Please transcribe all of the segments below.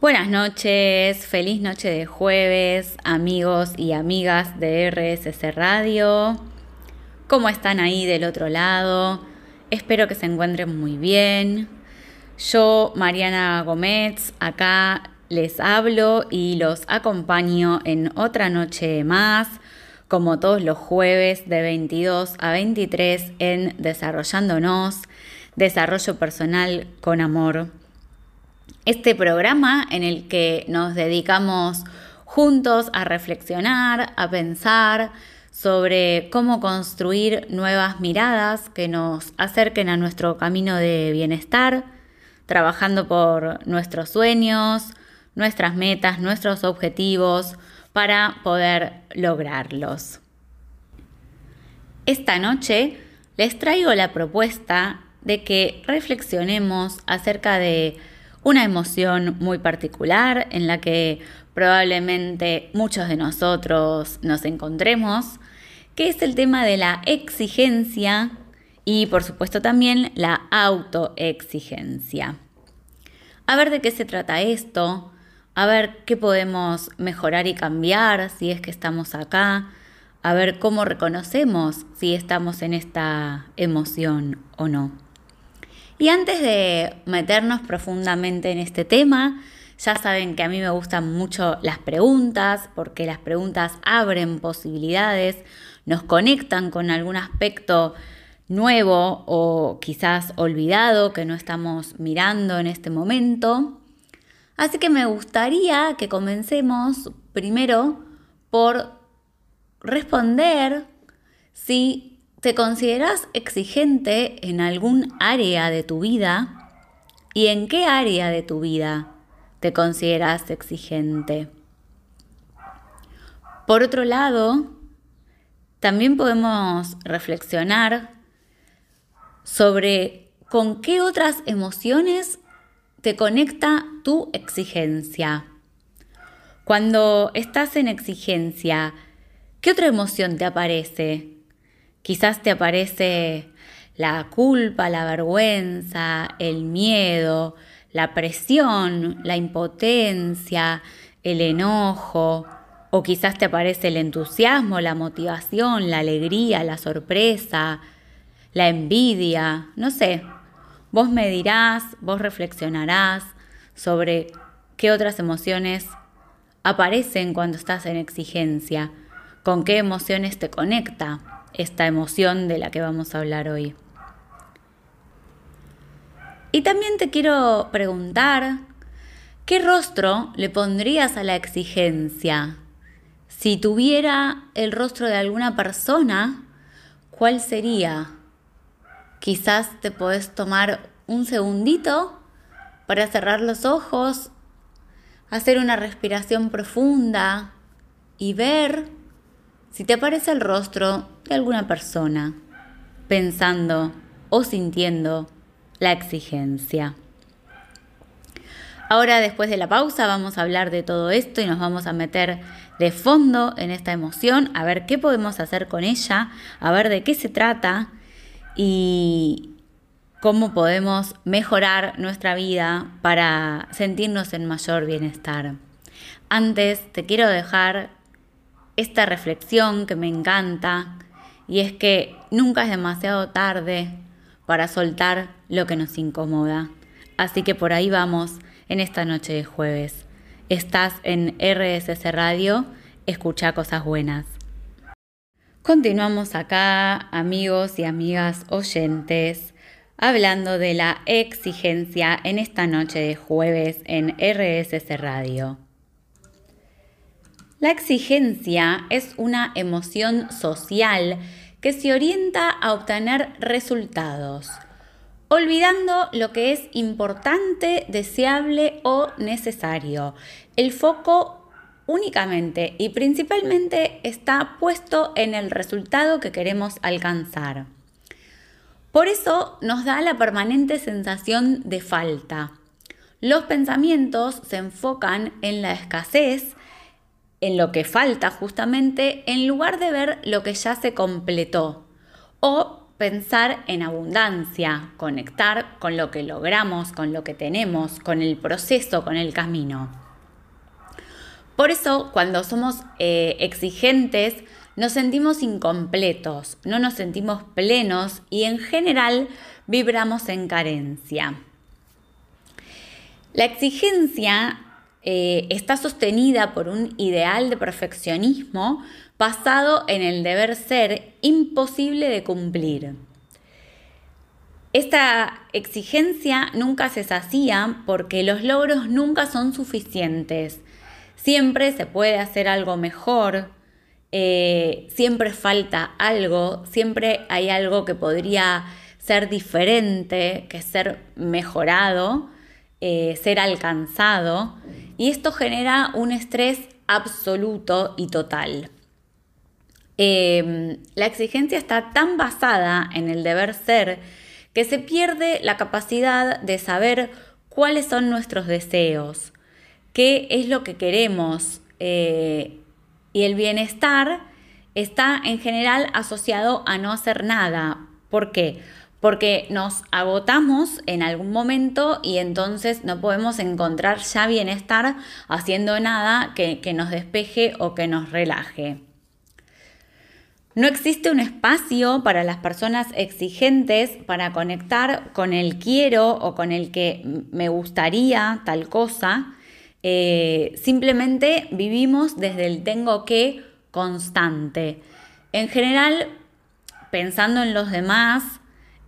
Buenas noches, feliz noche de jueves, amigos y amigas de RSC Radio. ¿Cómo están ahí del otro lado? Espero que se encuentren muy bien. Yo, Mariana Gómez, acá les hablo y los acompaño en otra noche más, como todos los jueves de 22 a 23 en Desarrollándonos, Desarrollo Personal con Amor este programa en el que nos dedicamos juntos a reflexionar, a pensar sobre cómo construir nuevas miradas que nos acerquen a nuestro camino de bienestar, trabajando por nuestros sueños, nuestras metas, nuestros objetivos para poder lograrlos. Esta noche les traigo la propuesta de que reflexionemos acerca de una emoción muy particular en la que probablemente muchos de nosotros nos encontremos, que es el tema de la exigencia y por supuesto también la autoexigencia. A ver de qué se trata esto, a ver qué podemos mejorar y cambiar si es que estamos acá, a ver cómo reconocemos si estamos en esta emoción o no. Y antes de meternos profundamente en este tema, ya saben que a mí me gustan mucho las preguntas, porque las preguntas abren posibilidades, nos conectan con algún aspecto nuevo o quizás olvidado que no estamos mirando en este momento. Así que me gustaría que comencemos primero por responder si ¿Te consideras exigente en algún área de tu vida? ¿Y en qué área de tu vida te consideras exigente? Por otro lado, también podemos reflexionar sobre con qué otras emociones te conecta tu exigencia. Cuando estás en exigencia, ¿qué otra emoción te aparece? Quizás te aparece la culpa, la vergüenza, el miedo, la presión, la impotencia, el enojo, o quizás te aparece el entusiasmo, la motivación, la alegría, la sorpresa, la envidia, no sé. Vos me dirás, vos reflexionarás sobre qué otras emociones aparecen cuando estás en exigencia, con qué emociones te conecta esta emoción de la que vamos a hablar hoy. Y también te quiero preguntar, ¿qué rostro le pondrías a la exigencia? Si tuviera el rostro de alguna persona, ¿cuál sería? Quizás te podés tomar un segundito para cerrar los ojos, hacer una respiración profunda y ver si te aparece el rostro de alguna persona pensando o sintiendo la exigencia. Ahora, después de la pausa, vamos a hablar de todo esto y nos vamos a meter de fondo en esta emoción, a ver qué podemos hacer con ella, a ver de qué se trata y cómo podemos mejorar nuestra vida para sentirnos en mayor bienestar. Antes, te quiero dejar esta reflexión que me encanta y es que nunca es demasiado tarde para soltar lo que nos incomoda. Así que por ahí vamos en esta noche de jueves. Estás en RSS Radio, escucha cosas buenas. Continuamos acá, amigos y amigas oyentes, hablando de la exigencia en esta noche de jueves en RSS Radio. La exigencia es una emoción social que se orienta a obtener resultados, olvidando lo que es importante, deseable o necesario. El foco únicamente y principalmente está puesto en el resultado que queremos alcanzar. Por eso nos da la permanente sensación de falta. Los pensamientos se enfocan en la escasez, en lo que falta justamente en lugar de ver lo que ya se completó o pensar en abundancia, conectar con lo que logramos, con lo que tenemos, con el proceso, con el camino. Por eso, cuando somos eh, exigentes, nos sentimos incompletos, no nos sentimos plenos y en general vibramos en carencia. La exigencia eh, está sostenida por un ideal de perfeccionismo basado en el deber ser imposible de cumplir. Esta exigencia nunca se sacía porque los logros nunca son suficientes. Siempre se puede hacer algo mejor, eh, siempre falta algo, siempre hay algo que podría ser diferente, que ser mejorado, eh, ser alcanzado, y esto genera un estrés absoluto y total. Em, la exigencia está tan basada en el deber ser que se pierde la capacidad de saber cuáles son nuestros deseos, qué es lo que queremos. Eh, y el bienestar está en general asociado a no hacer nada. ¿Por qué? Porque nos agotamos en algún momento y entonces no podemos encontrar ya bienestar haciendo nada que nos despeje o que nos relaje. No existe un espacio para las personas exigentes para conectar con el quiero o con el que me gustaría tal cosa. Eh, simplemente vivimos desde el tengo que constante. En general, pensando en los demás,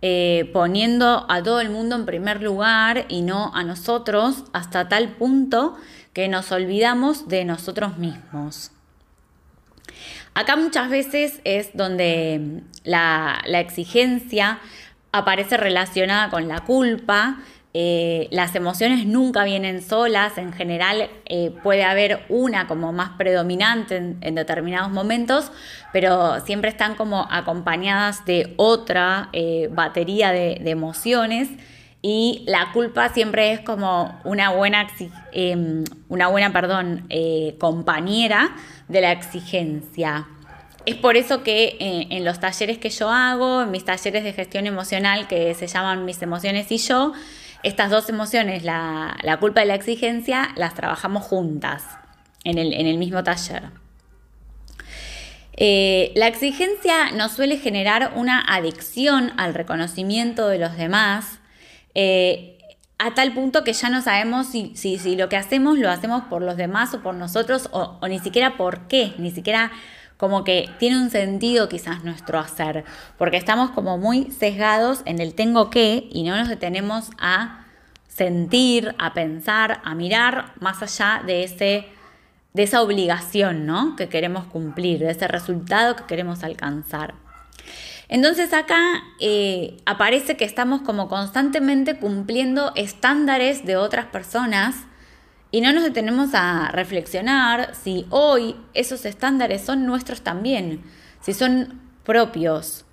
eh, poniendo a todo el mundo en primer lugar y no a nosotros hasta tal punto que nos olvidamos de nosotros mismos. Acá muchas veces es donde la, exigencia aparece relacionada con la culpa. Eh, las emociones nunca vienen solas, en general eh, puede haber una como más predominante en, determinados momentos, pero siempre están como acompañadas de otra eh, batería de, emociones y la culpa siempre es como una buena, em, una buena perdón, compañera de la exigencia. Es por eso que en los talleres que yo hago, en mis talleres de gestión emocional que se llaman Mis emociones y yo, estas dos emociones, la, culpa y la exigencia, las trabajamos juntas en el, mismo taller. Eh, la exigencia nos suele generar una adicción al reconocimiento de los demás, eh, a tal punto que ya no sabemos si, lo que hacemos lo hacemos por los demás o por nosotros, o, o ni siquiera por qué, ni siquiera como que tiene un sentido quizás nuestro hacer, porque estamos como muy sesgados en el tengo que y no nos detenemos a sentir, a pensar, a mirar más allá de ese de esa obligación, ¿no? que queremos cumplir, de ese resultado que queremos alcanzar. Entonces acá eh, aparece que estamos como constantemente cumpliendo estándares de otras personas y no nos detenemos a reflexionar si hoy esos estándares son nuestros también, si son propios.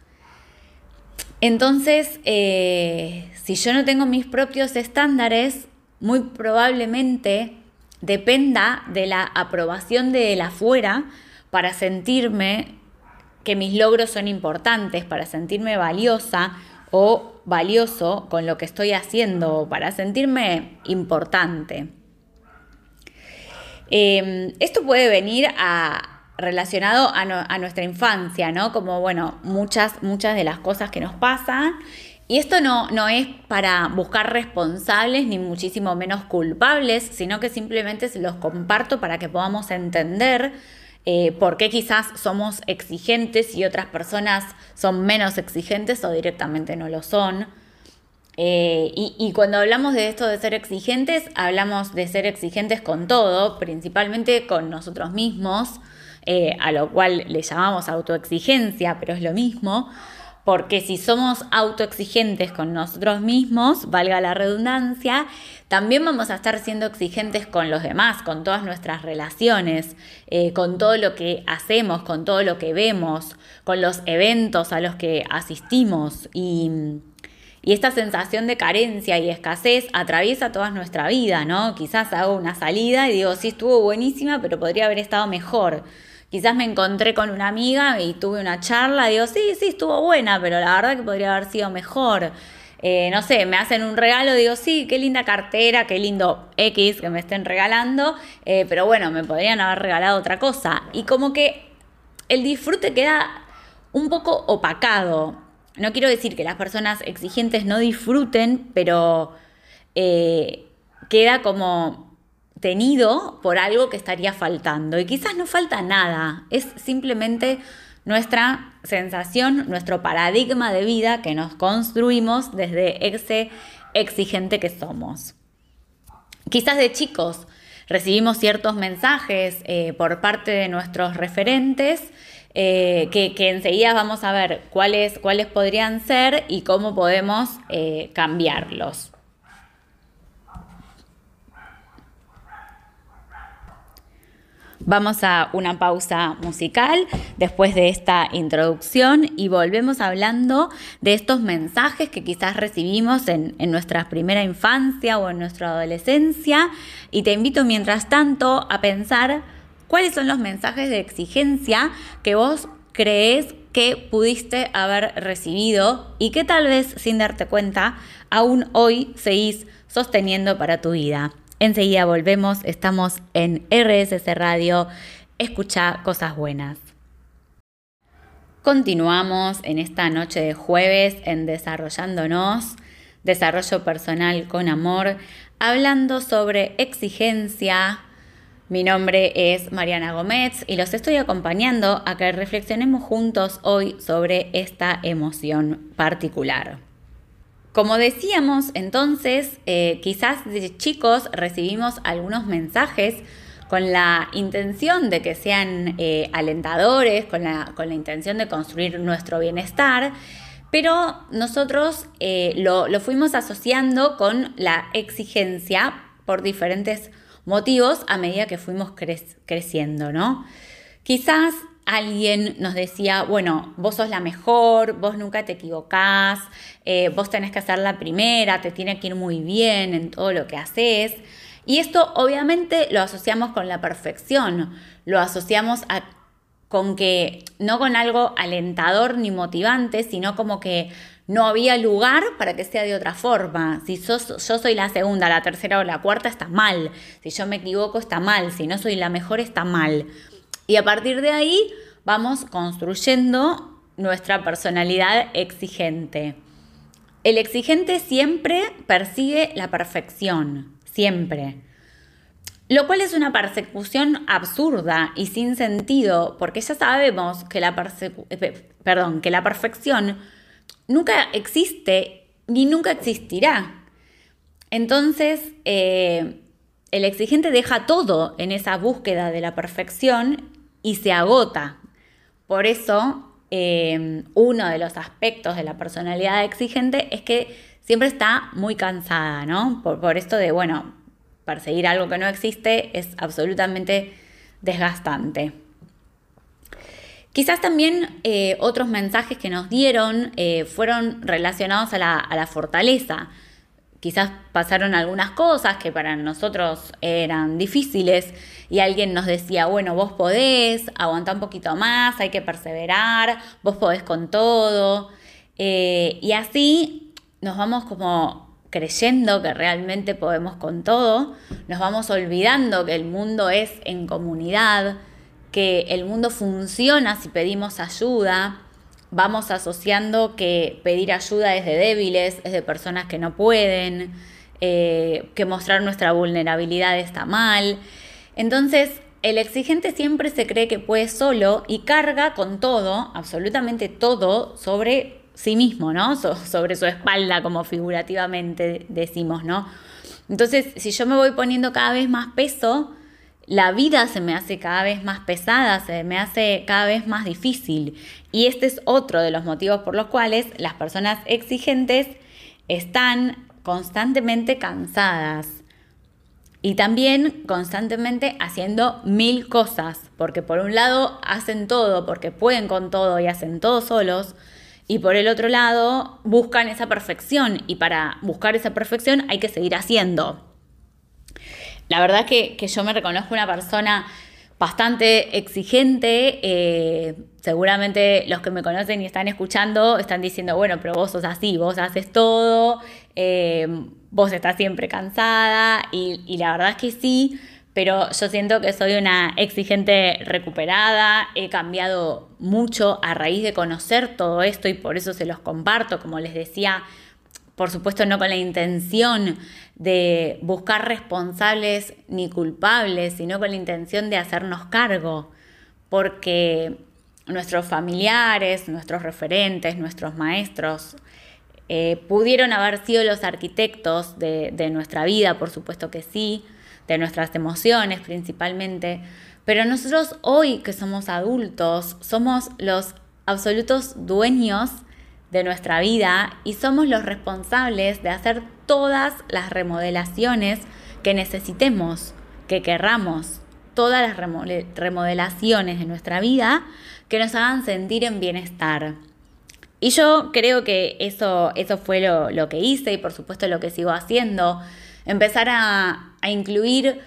Entonces, eh, si yo no tengo mis propios estándares, muy probablemente dependa de la aprobación de la afuera para sentirme que mis logros son importantes, para sentirme valiosa o valioso con lo que estoy haciendo, para sentirme importante. Em, esto puede venir relacionado a, nuestra infancia, ¿no? Como, bueno, muchas, muchas de las cosas que nos pasan. Y esto no, no es para buscar responsables ni muchísimo menos culpables, sino que simplemente se los comparto para que podamos entender eh, por qué quizás somos exigentes y otras personas son menos exigentes o directamente no lo son. Eh, y, cuando hablamos de esto de ser exigentes, hablamos de ser exigentes con todo, principalmente con nosotros mismos, eh, a lo cual le llamamos autoexigencia, pero es lo mismo, porque si somos autoexigentes con nosotros mismos, valga la redundancia, también vamos a estar siendo exigentes con los demás, con todas nuestras relaciones, eh, con todo lo que hacemos, con todo lo que vemos, con los eventos a los que asistimos. Y y esta sensación de carencia y escasez atraviesa toda nuestra vida, ¿no? Quizás hago una salida y digo, sí, estuvo buenísima, pero podría haber estado mejor. quizás me encontré con una amiga y tuve una charla, digo, sí, sí, estuvo buena, pero la verdad que podría haber sido mejor. Eh, no sé, me hacen un regalo, digo, sí, qué linda cartera, qué lindo X que me estén regalando, eh, pero bueno, me podrían haber regalado otra cosa. Y como que el disfrute queda un poco opacado. No quiero decir que las personas exigentes no disfruten, pero eh, queda como tenido por algo que estaría faltando. Y quizás no falta nada, es simplemente nuestra sensación, nuestro paradigma de vida que nos construimos desde ese exigente que somos. Quizás de chicos recibimos ciertos mensajes eh, por parte de nuestros referentes eh, que, enseguida vamos a ver cuáles, cuáles podrían ser y cómo podemos eh, cambiarlos. Vamos a una pausa musical después de esta introducción y volvemos hablando de estos mensajes que quizás recibimos en, en, nuestra primera infancia o en nuestra adolescencia. Y te invito mientras tanto a pensar cuáles son los mensajes de exigencia que vos crees que pudiste haber recibido y que tal vez sin darte cuenta aún hoy seguís sosteniendo para tu vida. Enseguida volvemos, estamos en RSC Radio, escucha cosas buenas. Continuamos en esta noche de jueves en Desarrollándonos, desarrollo personal con amor, hablando sobre exigencia. Mi nombre es Mariana Gómez y los estoy acompañando a que reflexionemos juntos hoy sobre esta emoción particular. Como decíamos entonces, eh, quizás de chicos recibimos algunos mensajes con la intención de que sean eh, alentadores, con la, con la, intención de construir nuestro bienestar, pero nosotros eh, lo, lo, fuimos asociando con la exigencia por diferentes motivos a medida que fuimos creciendo, ¿no? Quizás alguien nos decía, bueno, vos sos la mejor, vos nunca te equivocás, eh, vos tenés que ser la primera, te tiene que ir muy bien en todo lo que haces. Y esto obviamente lo asociamos con la perfección, lo asociamos con que no con algo alentador ni motivante, sino como que no había lugar para que sea de otra forma. Si yo soy la segunda, la tercera o la cuarta, está mal. Si yo me equivoco, está mal. Si no soy la mejor, está mal. Y a partir de ahí vamos construyendo nuestra personalidad exigente. El exigente siempre persigue la perfección, siempre. Lo cual es una persecución absurda y sin sentido, porque ya sabemos que la, eh, perdón, que la perfección nunca existe ni nunca existirá. Entonces, eh, el exigente deja todo en esa búsqueda de la perfección y se agota. Por eso, em, uno de los aspectos de la personalidad exigente es que siempre está muy cansada, ¿no? Por, esto de, bueno, perseguir algo que no existe es absolutamente desgastante. Quizás también eh, otros mensajes que nos dieron eh, fueron relacionados a la, fortaleza quizás pasaron algunas cosas que para nosotros eran difíciles y alguien nos decía, bueno, vos podés, aguanta un poquito más, hay que perseverar, vos podés con todo. Eh, y así nos vamos como creyendo que realmente podemos con todo, nos vamos olvidando que el mundo es en comunidad, que el mundo funciona si pedimos ayuda vamos asociando que pedir ayuda es de débiles, es de personas que no pueden, eh, que mostrar nuestra vulnerabilidad está mal. Entonces, el exigente siempre se cree que puede solo y carga con todo, absolutamente todo, sobre sí mismo, ¿no? sobre su espalda, como figurativamente decimos, ¿no? Entonces, si yo me voy poniendo cada vez más peso, la vida se me hace cada vez más pesada, se me hace cada vez más difícil. Y este es otro de los motivos por los cuales las personas exigentes están constantemente cansadas y también constantemente haciendo mil cosas, porque por un lado hacen todo, porque pueden con todo y hacen todo solos, y por el otro lado buscan esa perfección y para buscar esa perfección hay que seguir haciendo. La verdad que, que yo me reconozco una persona bastante exigente. Eh, seguramente los que me conocen y están escuchando están diciendo, bueno, pero vos sos así, vos haces todo, eh, vos estás siempre cansada y, y la verdad es que sí, pero yo siento que soy una exigente recuperada, he cambiado mucho a raíz de conocer todo esto y por eso se los comparto, como les decía, por supuesto no con la intención de buscar responsables ni culpables, sino con la intención de hacernos cargo, porque nuestros familiares, nuestros referentes, nuestros maestros, eh, pudieron haber sido los arquitectos de, de nuestra vida, por supuesto que sí, de nuestras emociones principalmente, pero nosotros hoy que somos adultos somos los absolutos dueños de nuestra vida y somos los responsables de hacer todas las remodelaciones que necesitemos, que querramos, todas las remodelaciones de nuestra vida que nos hagan sentir en bienestar. Y yo creo que eso, eso fue lo, que hice y por supuesto lo que sigo haciendo. Empezar a, incluir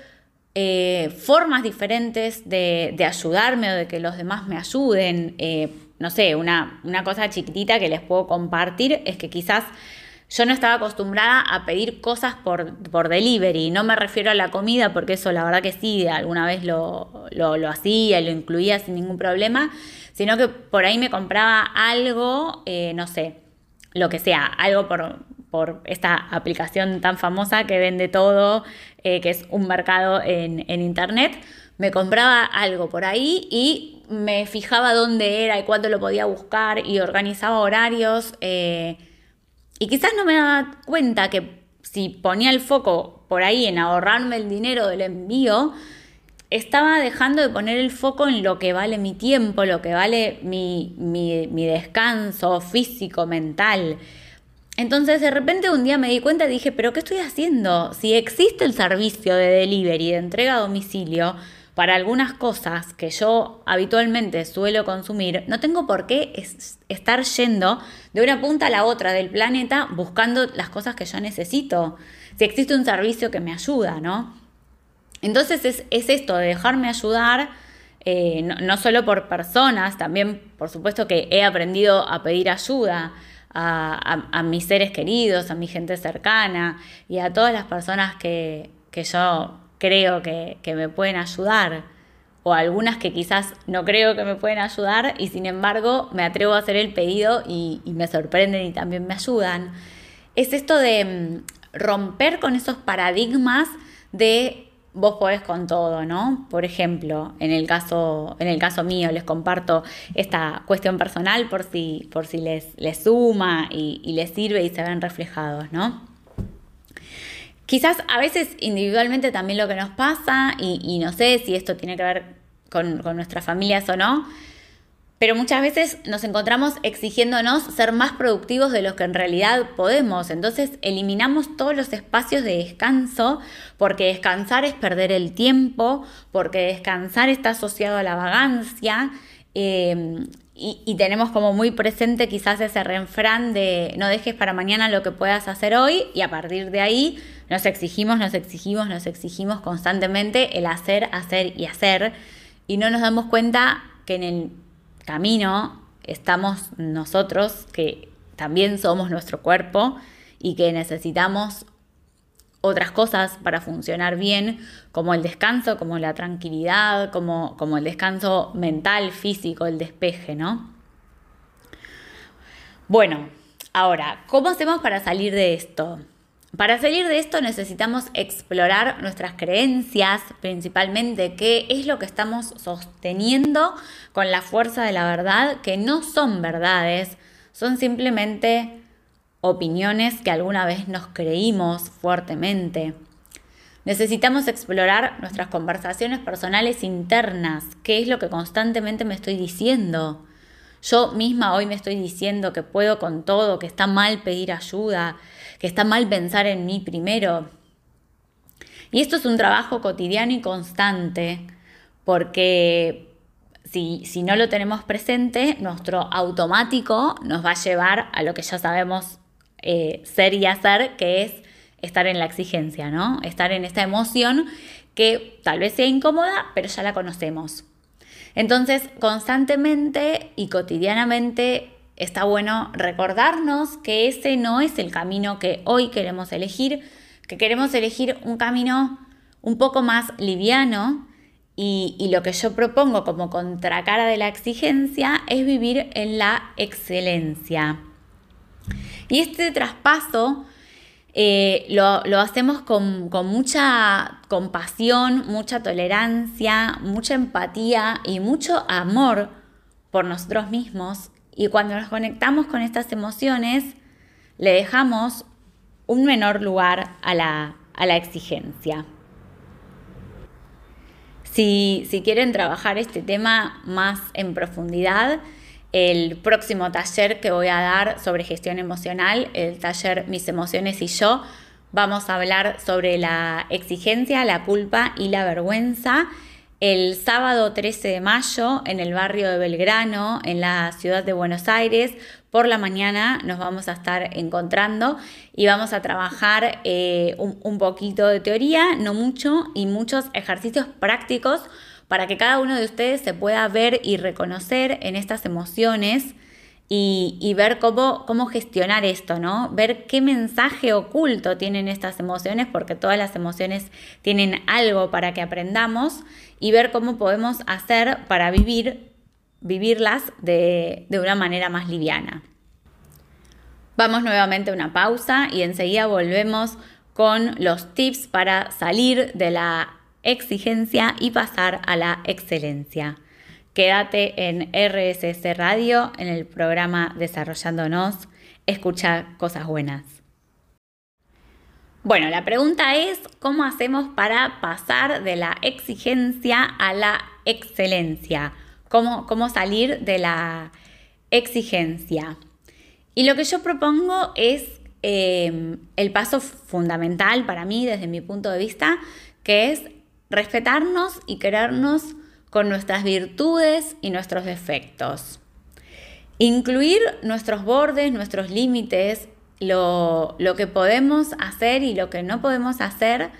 eh, formas diferentes de, ayudarme o de que los demás me ayuden. Eh, no sé, una, una cosa chiquitita que les puedo compartir es que quizás yo no estaba acostumbrada a pedir cosas por, por, delivery. No me refiero a la comida, porque eso la verdad que sí, alguna vez lo, lo, hacía y lo incluía sin ningún problema, sino que por ahí me compraba algo, eh, no sé, lo que sea, algo por, por esta aplicación tan famosa que vende todo, eh, que es un mercado en, en internet. Me compraba algo por ahí y me fijaba dónde era y cuándo lo podía buscar y organizaba horarios. Eh, y quizás no me daba cuenta que si ponía el foco por ahí en ahorrarme el dinero del envío, estaba dejando de poner el foco en lo que vale mi tiempo, lo que vale mi, mi, descanso físico, mental. Entonces de repente un día me di cuenta y dije, pero ¿qué estoy haciendo? Si existe el servicio de delivery, de entrega a domicilio, para algunas cosas que yo habitualmente suelo consumir, no tengo por qué estar yendo de una punta a la otra del planeta buscando las cosas que yo necesito. Si existe un servicio que me ayuda, ¿no? Entonces es, esto de dejarme ayudar, eh, no, solo por personas, también por supuesto que he aprendido a pedir ayuda. A, a, mis seres queridos, a mi gente cercana y a todas las personas que, que yo creo que, me pueden ayudar o algunas que quizás no creo que me pueden ayudar y sin embargo me atrevo a hacer el pedido y, me sorprenden y también me ayudan. Es esto de mm, romper con esos paradigmas de vos podés con todo, ¿no? Por ejemplo, en el caso, en el caso mío, les comparto esta cuestión personal por si, por si les, les suma y, y les sirve y se ven reflejados, ¿no? Quizás a veces individualmente también lo que nos pasa, y, no sé si esto tiene que ver con, nuestras familias o no, pero muchas veces nos encontramos exigiéndonos ser más productivos de los que en realidad podemos. Entonces eliminamos todos los espacios de descanso porque descansar es perder el tiempo, porque descansar está asociado a la vagancia. Eh, y, tenemos como muy presente quizás ese refrán de no dejes para mañana lo que puedas hacer hoy y a partir de ahí nos exigimos, nos exigimos, nos exigimos constantemente el hacer, hacer y hacer y no nos damos cuenta que en el camino estamos nosotros, que también somos nuestro cuerpo y que necesitamos otras cosas para funcionar bien, como el descanso, como la tranquilidad, como, como el descanso mental, físico, el despeje, ¿no? Bueno, ahora, ¿cómo hacemos para salir de esto? Para salir de esto necesitamos explorar nuestras creencias, principalmente qué es lo que estamos sosteniendo con la fuerza de la verdad, que no son verdades, son simplemente opiniones que alguna vez nos creímos fuertemente. Necesitamos explorar nuestras conversaciones personales internas, qué es lo que constantemente me estoy diciendo. Yo misma hoy me estoy diciendo que puedo con todo, que está mal pedir ayuda, que está mal pensar en mí primero. Y esto es un trabajo cotidiano y constante, porque si, si, no lo tenemos presente, nuestro automático nos va a llevar a lo que ya sabemos eh, ser y hacer, que es estar en la exigencia, ¿no? Estar en esta emoción que tal vez sea incómoda, pero ya la conocemos. Entonces, constantemente y cotidianamente está bueno recordarnos que ese no es el camino que hoy queremos elegir, que queremos elegir un camino un poco más liviano y, y, lo que yo propongo como contracara de la exigencia es vivir en la excelencia. Y este traspaso eh, lo, hacemos con, mucha compasión, mucha tolerancia, mucha empatía y mucho amor por nosotros mismos. Y cuando nos conectamos con estas emociones, le dejamos un menor lugar a la, exigencia. Si, si quieren trabajar este tema más en profundidad, el próximo taller que voy a dar sobre gestión emocional, el taller Mis emociones y yo. Vamos a hablar sobre la exigencia, la culpa y la vergüenza. El sábado 13 de mayo en el barrio de Belgrano, en la ciudad de Buenos Aires, por la mañana nos vamos a estar encontrando y vamos a trabajar eh, un, un poquito de teoría, no mucho, y muchos ejercicios prácticos para que cada uno de ustedes se pueda ver y reconocer en estas emociones y, ver cómo, cómo gestionar esto, ¿no? Ver qué mensaje oculto tienen estas emociones, porque todas las emociones tienen algo para que aprendamos y ver cómo podemos hacer para vivir, vivirlas de, de una manera más liviana. Vamos nuevamente a una pausa y enseguida volvemos con los tips para salir de la exigencia y pasar a la excelencia. Quédate en RSS Radio, en el programa Desarrollándonos, escucha cosas buenas. Bueno, la pregunta es, ¿cómo hacemos para pasar de la exigencia a la excelencia? ¿Cómo, cómo salir de la exigencia? Y lo que yo propongo es eh, el paso fundamental para mí, desde mi punto de vista, que es respetarnos y querernos con nuestras virtudes y nuestros defectos. Incluir nuestros bordes, nuestros límites, lo, que podemos hacer y lo que no podemos hacer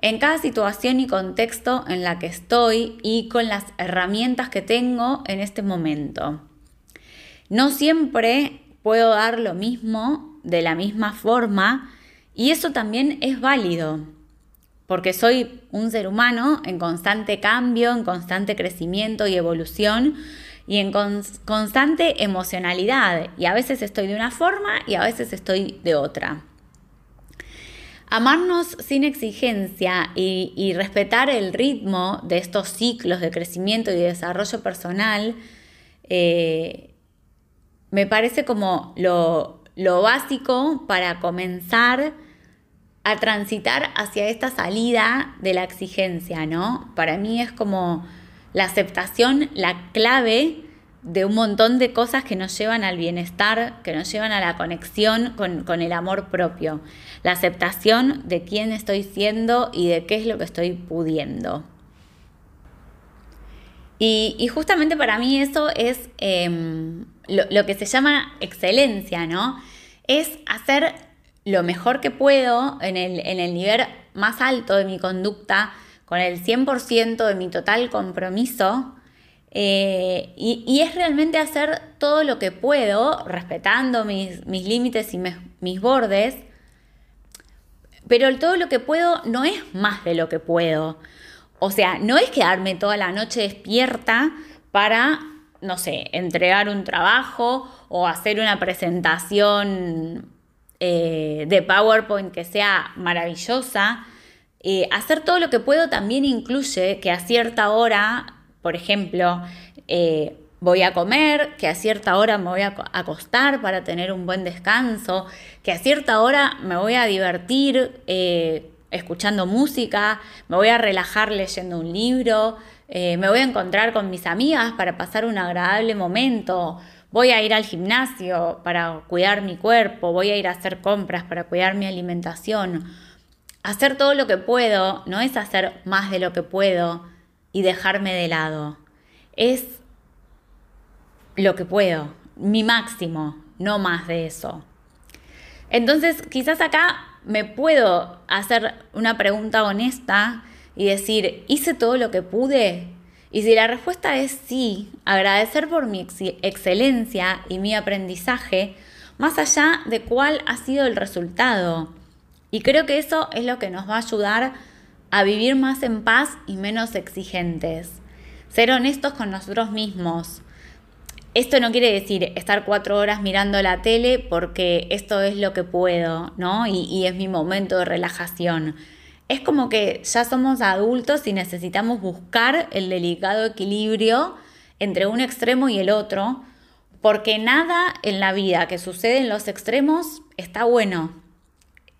en cada situación y contexto en la que estoy y con las herramientas que tengo en este momento. No siempre puedo dar lo mismo de la misma forma y eso también es válido porque soy un ser humano en constante cambio, en constante crecimiento y evolución y en constante emocionalidad. Y a veces estoy de una forma y a veces estoy de otra. Amarnos sin exigencia y, respetar el ritmo de estos ciclos de crecimiento y desarrollo personal eh, me parece como lo, lo básico para comenzar a transitar hacia esta salida de la exigencia, ¿no? Para mí es como la aceptación, la clave de un montón de cosas que nos llevan al bienestar, que nos llevan a la conexión con, el amor propio, la aceptación de quién estoy siendo y de qué es lo que estoy pudiendo. Y, justamente para mí eso es em, lo, lo, que se llama excelencia, ¿no? Es hacer lo mejor que puedo en el, nivel más alto de mi conducta, con el 100% de mi total compromiso. Eh, y, es realmente hacer todo lo que puedo, respetando mis, límites y mis bordes, pero todo lo que puedo no es más de lo que puedo. O sea, no es quedarme toda la noche despierta para, no sé, entregar un trabajo o hacer una presentación eh, de PowerPoint que sea maravillosa. Eh, hacer todo lo que puedo también incluye que a cierta hora, por ejemplo, eh, voy a comer, que a cierta hora me voy a acostar para tener un buen descanso, que a cierta hora me voy a divertir escuchando música, me voy a relajar leyendo un libro, me voy a encontrar con mis amigas para pasar un agradable momento voy a ir al gimnasio para cuidar mi cuerpo, voy a ir a hacer compras para cuidar mi alimentación. Hacer todo lo que puedo no es hacer más de lo que puedo y dejarme de lado. Es lo que puedo, mi máximo, no más de eso. Entonces, quizás acá me puedo hacer una pregunta honesta y decir, ¿hice todo lo que pude? Y si la respuesta es sí, agradecer por mi excelencia y mi aprendizaje, más allá de cuál ha sido el resultado. Y creo que eso es lo que nos va a ayudar a vivir más en paz y menos exigentes. Ser honestos con nosotros mismos. Esto no quiere decir estar cuatro horas mirando la tele porque esto es lo que puedo, ¿no? Y, y es mi momento de relajación es como que ya somos adultos y necesitamos buscar el delicado equilibrio entre un extremo y el otro, porque nada en la vida que sucede en los extremos está bueno.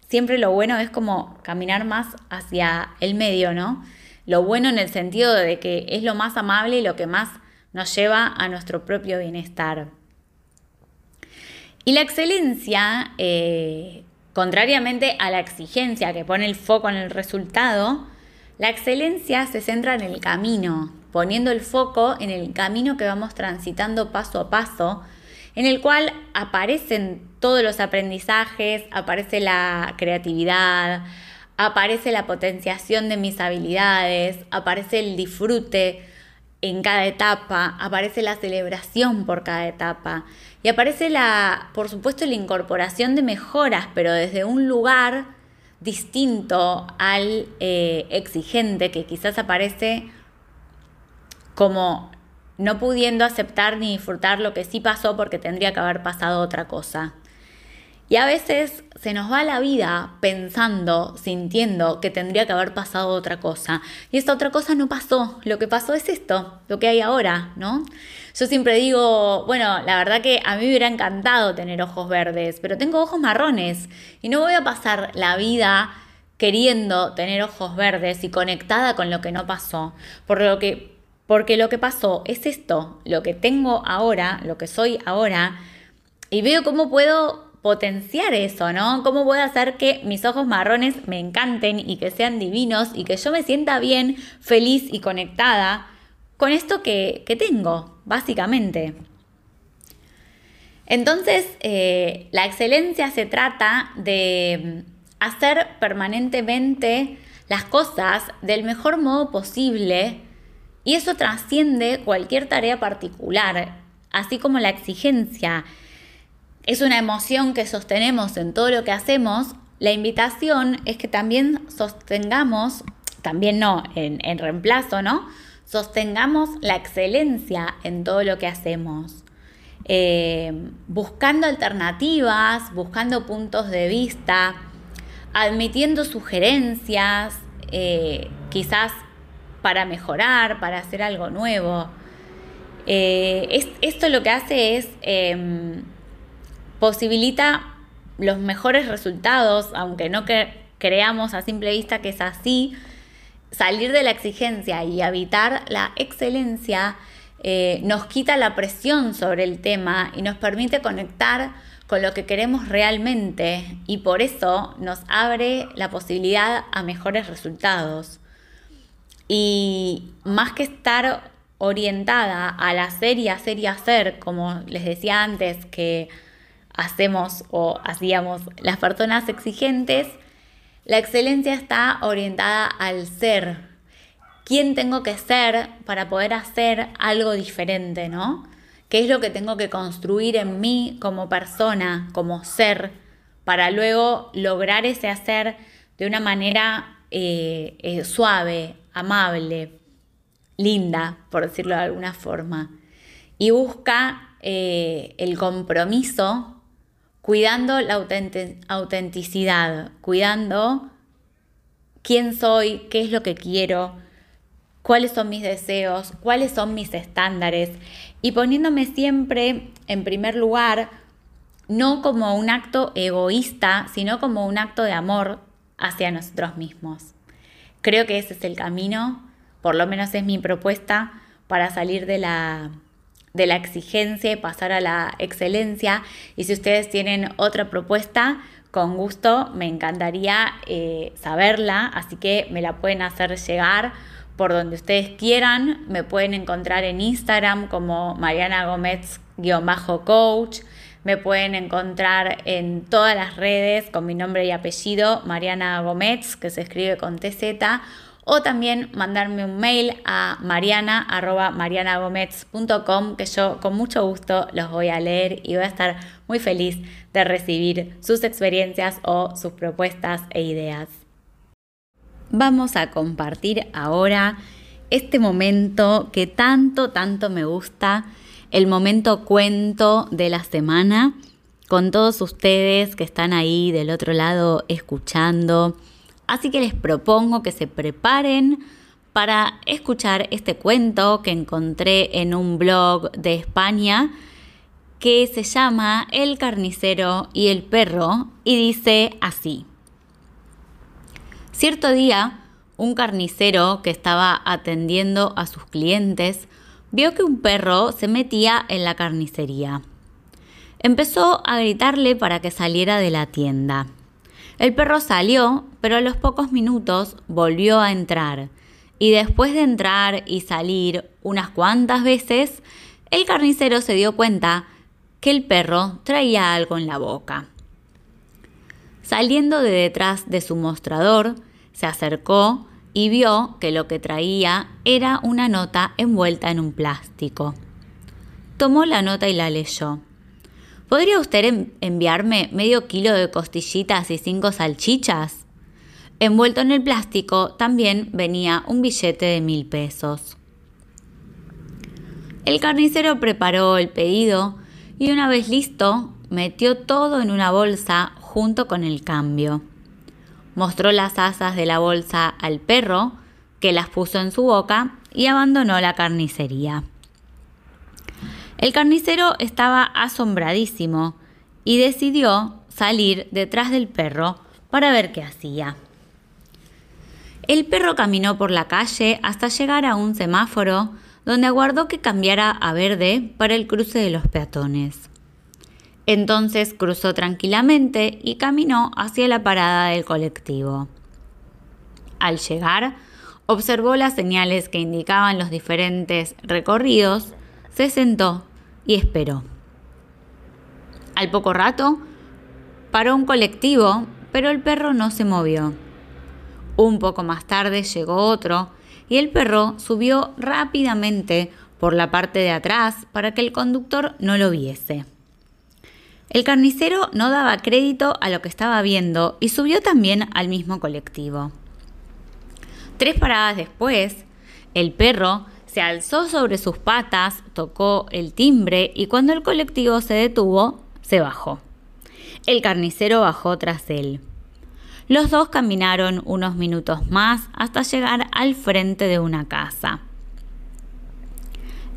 Siempre lo bueno es como caminar más hacia el medio, ¿no? Lo bueno en el sentido de que es lo más amable y lo que más nos lleva a nuestro propio bienestar. Y la excelencia eh, Contrariamente a la exigencia que pone el foco en el resultado, la excelencia se centra en el camino, poniendo el foco en el camino que vamos transitando paso a paso, en el cual aparecen todos los aprendizajes, aparece la creatividad, aparece la potenciación de mis habilidades, aparece el disfrute en cada etapa, aparece la celebración por cada etapa. Y aparece la, por supuesto, la incorporación de mejoras, pero desde un lugar distinto al eh, exigente que quizás aparece como no pudiendo aceptar ni disfrutar lo que sí pasó porque tendría que haber pasado otra cosa. Y a veces se nos va la vida pensando, sintiendo que tendría que haber pasado otra cosa. Y esta otra cosa no pasó. Lo que pasó es esto, lo que hay ahora, ¿no? Yo siempre digo, bueno, la verdad que a mí me hubiera encantado tener ojos verdes, pero tengo ojos marrones y no voy a pasar la vida queriendo tener ojos verdes y conectada con lo que no pasó. Por lo que, porque lo que pasó es esto, lo que tengo ahora, lo que soy ahora, y veo cómo puedo potenciar eso, ¿no? ¿Cómo puedo hacer que mis ojos marrones me encanten y que sean divinos y que yo me sienta bien, feliz y conectada con esto que, tengo, básicamente? Entonces, eh, la excelencia se trata de hacer permanentemente las cosas del mejor modo posible y eso trasciende cualquier tarea particular, así como la exigencia es una emoción que sostenemos en todo lo que hacemos, la invitación es que también sostengamos, también no, en, reemplazo, ¿no? Sostengamos la excelencia en todo lo que hacemos. Eh, buscando alternativas, buscando puntos de vista, admitiendo sugerencias, eh, quizás para mejorar, para hacer algo nuevo. Eh, esto lo que hace es em, posibilita los mejores resultados, aunque no creamos a simple vista que es así, salir de la exigencia y habitar la excelencia eh, nos quita la presión sobre el tema y nos permite conectar con lo que queremos realmente y por eso nos abre la posibilidad a mejores resultados. Y más que estar orientada al hacer y hacer y hacer, como les decía antes, que hacemos o hacíamos las personas exigentes, la excelencia está orientada al ser. ¿Quién tengo que ser para poder hacer algo diferente, no? ¿Qué es lo que tengo que construir en mí como persona, como ser, para luego lograr ese hacer de una manera eh, eh, suave, amable, linda, por decirlo de alguna forma? Y busca eh, el compromiso cuidando la autenticidad, cuidando quién soy, qué es lo que quiero, cuáles son mis deseos, cuáles son mis estándares y poniéndome siempre en primer lugar, no como un acto egoísta, sino como un acto de amor hacia nosotros mismos. Creo que ese es el camino, por lo menos es mi propuesta para salir de la de la exigencia y pasar a la excelencia. Y si ustedes tienen otra propuesta, con gusto me encantaría eh, saberla, así que me la pueden hacer llegar por donde ustedes quieran. Me pueden encontrar en Instagram como Mariana Gómez-coach. Me pueden encontrar en todas las redes con mi nombre y apellido, Mariana Gómez, que se escribe con TZ o también mandarme un mail a mariana.marianagomez.com que yo con mucho gusto los voy a leer y voy a estar muy feliz de recibir sus experiencias o sus propuestas e ideas. Vamos a compartir ahora este momento que tanto, tanto me gusta, el momento cuento de la semana, con todos ustedes que están ahí del otro lado escuchando Así que les propongo que se preparen para escuchar este cuento que encontré en un blog de España que se llama El carnicero y el perro y dice así. Cierto día, un carnicero que estaba atendiendo a sus clientes vio que un perro se metía en la carnicería. Empezó a gritarle para que saliera de la tienda. El perro salió, pero a los pocos minutos volvió a entrar. Y después de entrar y salir unas cuantas veces, el carnicero se dio cuenta que el perro traía algo en la boca. Saliendo de detrás de su mostrador, se acercó y vio que lo que traía era una nota envuelta en un plástico. Tomó la nota y la leyó. ¿Podría usted enviarme medio kilo de costillitas y cinco salchichas? Envuelto en el plástico también venía un billete de mil pesos. El carnicero preparó el pedido y una vez listo, metió todo en una bolsa junto con el cambio. Mostró las asas de la bolsa al perro, que las puso en su boca y abandonó la carnicería. El carnicero estaba asombradísimo y decidió salir detrás del perro para ver qué hacía. El perro caminó por la calle hasta llegar a un semáforo donde aguardó que cambiara a verde para el cruce de los peatones. Entonces cruzó tranquilamente y caminó hacia la parada del colectivo. Al llegar, observó las señales que indicaban los diferentes recorridos se sentó y esperó. Al poco rato, paró un colectivo, pero el perro no se movió. Un poco más tarde llegó otro y el perro subió rápidamente por la parte de atrás para que el conductor no lo viese. El carnicero no daba crédito a lo que estaba viendo y subió también al mismo colectivo. Tres paradas después, el perro se alzó sobre sus patas, tocó el timbre y cuando el colectivo se detuvo, se bajó. El carnicero bajó tras él. Los dos caminaron unos minutos más hasta llegar al frente de una casa.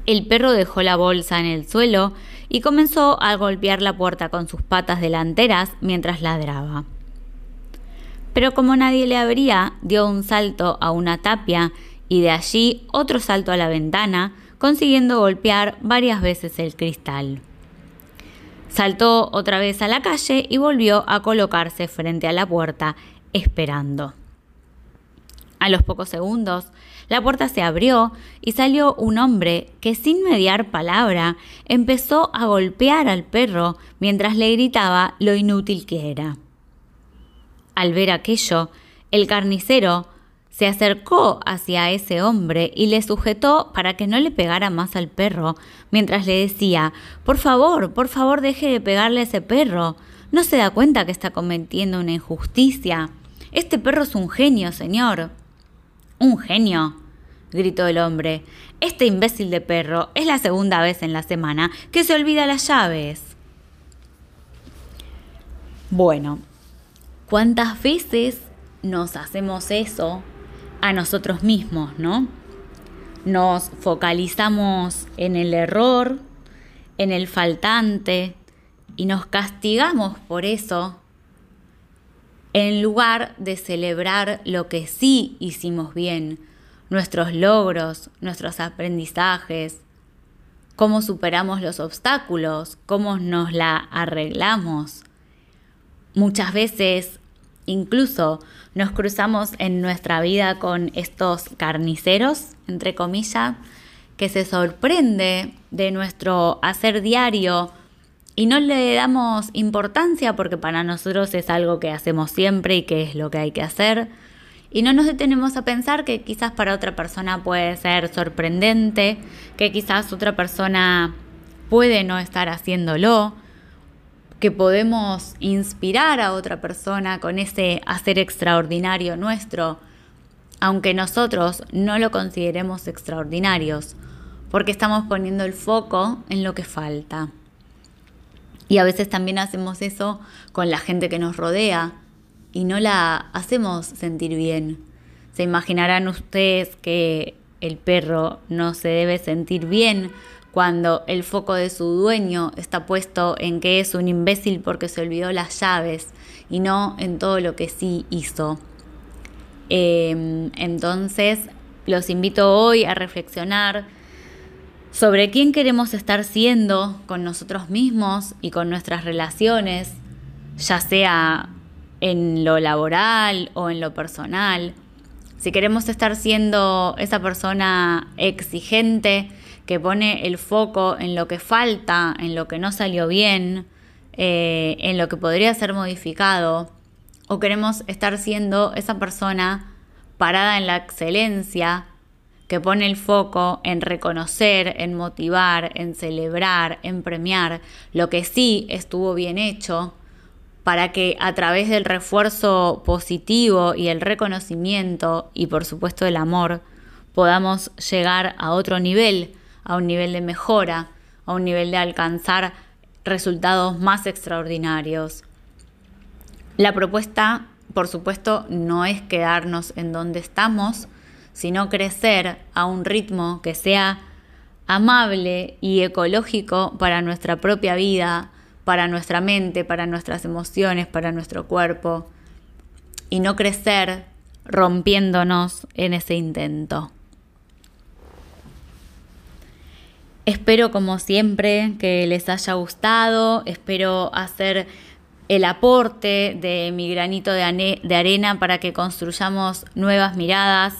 El perro dejó la bolsa en el suelo y comenzó a golpear la puerta con sus patas delanteras mientras ladraba. Pero como nadie le abría, dio un salto a una tapia y de allí otro salto a la ventana, consiguiendo golpear varias veces el cristal. Saltó otra vez a la calle y volvió a colocarse frente a la puerta, esperando. A los pocos segundos, la puerta se abrió y salió un hombre que sin mediar palabra empezó a golpear al perro mientras le gritaba lo inútil que era. Al ver aquello, el carnicero se acercó hacia ese hombre y le sujetó para que no le pegara más al perro, mientras le decía Por favor, por favor deje de pegarle a ese perro. ¿No se da cuenta que está cometiendo una injusticia? Este perro es un genio, señor. ¿Un genio? gritó el hombre. Este imbécil de perro es la segunda vez en la semana que se olvida las llaves. Bueno, ¿cuántas veces nos hacemos eso a nosotros mismos, ¿no? Nos focalizamos en el error, en el faltante y nos castigamos por eso en lugar de celebrar lo que sí hicimos bien, nuestros logros, nuestros aprendizajes, cómo superamos los obstáculos, cómo nos la arreglamos. Muchas veces incluso nos cruzamos en nuestra vida con estos carniceros, entre comillas, que se sorprende de nuestro hacer diario y no le damos importancia porque para nosotros es algo que hacemos siempre y que es lo que hay que hacer. Y no nos detenemos a pensar que quizás para otra persona puede ser sorprendente, que quizás otra persona puede no estar haciéndolo, que podemos inspirar a otra persona con ese hacer extraordinario nuestro, aunque nosotros no lo consideremos extraordinarios, porque estamos poniendo el foco en lo que falta. Y a veces también hacemos eso con la gente que nos rodea y no la hacemos sentir bien. Se imaginarán ustedes que el perro no se debe sentir bien cuando el foco de su dueño está puesto en que es un imbécil porque se olvidó las llaves y no en todo lo que sí hizo. Em, entonces, los invito hoy a reflexionar sobre quién queremos estar siendo con nosotros mismos y con nuestras relaciones, ya sea en lo laboral o en lo personal. Si queremos estar siendo esa persona exigente que pone el foco en lo que falta, en lo que no salió bien, eh, en lo que podría ser modificado, o queremos estar siendo esa persona parada en la excelencia, que pone el foco en reconocer, en motivar, en celebrar, en premiar lo que sí estuvo bien hecho, para que a través del refuerzo positivo y el reconocimiento y por supuesto el amor podamos llegar a otro nivel, a un nivel de mejora, a un nivel de alcanzar resultados más extraordinarios. La propuesta, por supuesto, no es quedarnos en donde estamos, sino crecer a un ritmo que sea amable y ecológico para nuestra propia vida, para nuestra mente, para nuestras emociones, para nuestro cuerpo, y no crecer rompiéndonos en ese intento. Espero como siempre que les haya gustado, espero hacer el aporte de mi granito de, arena para que construyamos nuevas miradas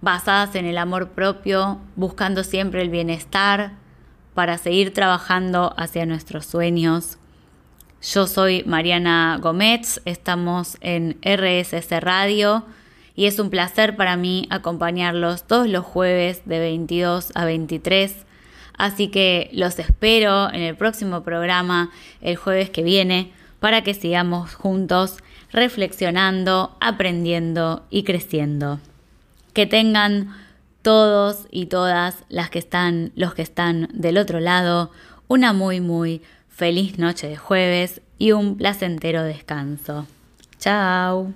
basadas en el amor propio, buscando siempre el bienestar para seguir trabajando hacia nuestros sueños. Yo soy Mariana Gómez, estamos en RSS Radio y es un placer para mí acompañarlos todos los jueves de 22 a 23. Así que los espero en el próximo programa el jueves que viene para que sigamos juntos reflexionando, aprendiendo y creciendo que tengan todos y todas las que están, los que están del otro lado, una muy, muy feliz noche de jueves y un placentero descanso. Chao.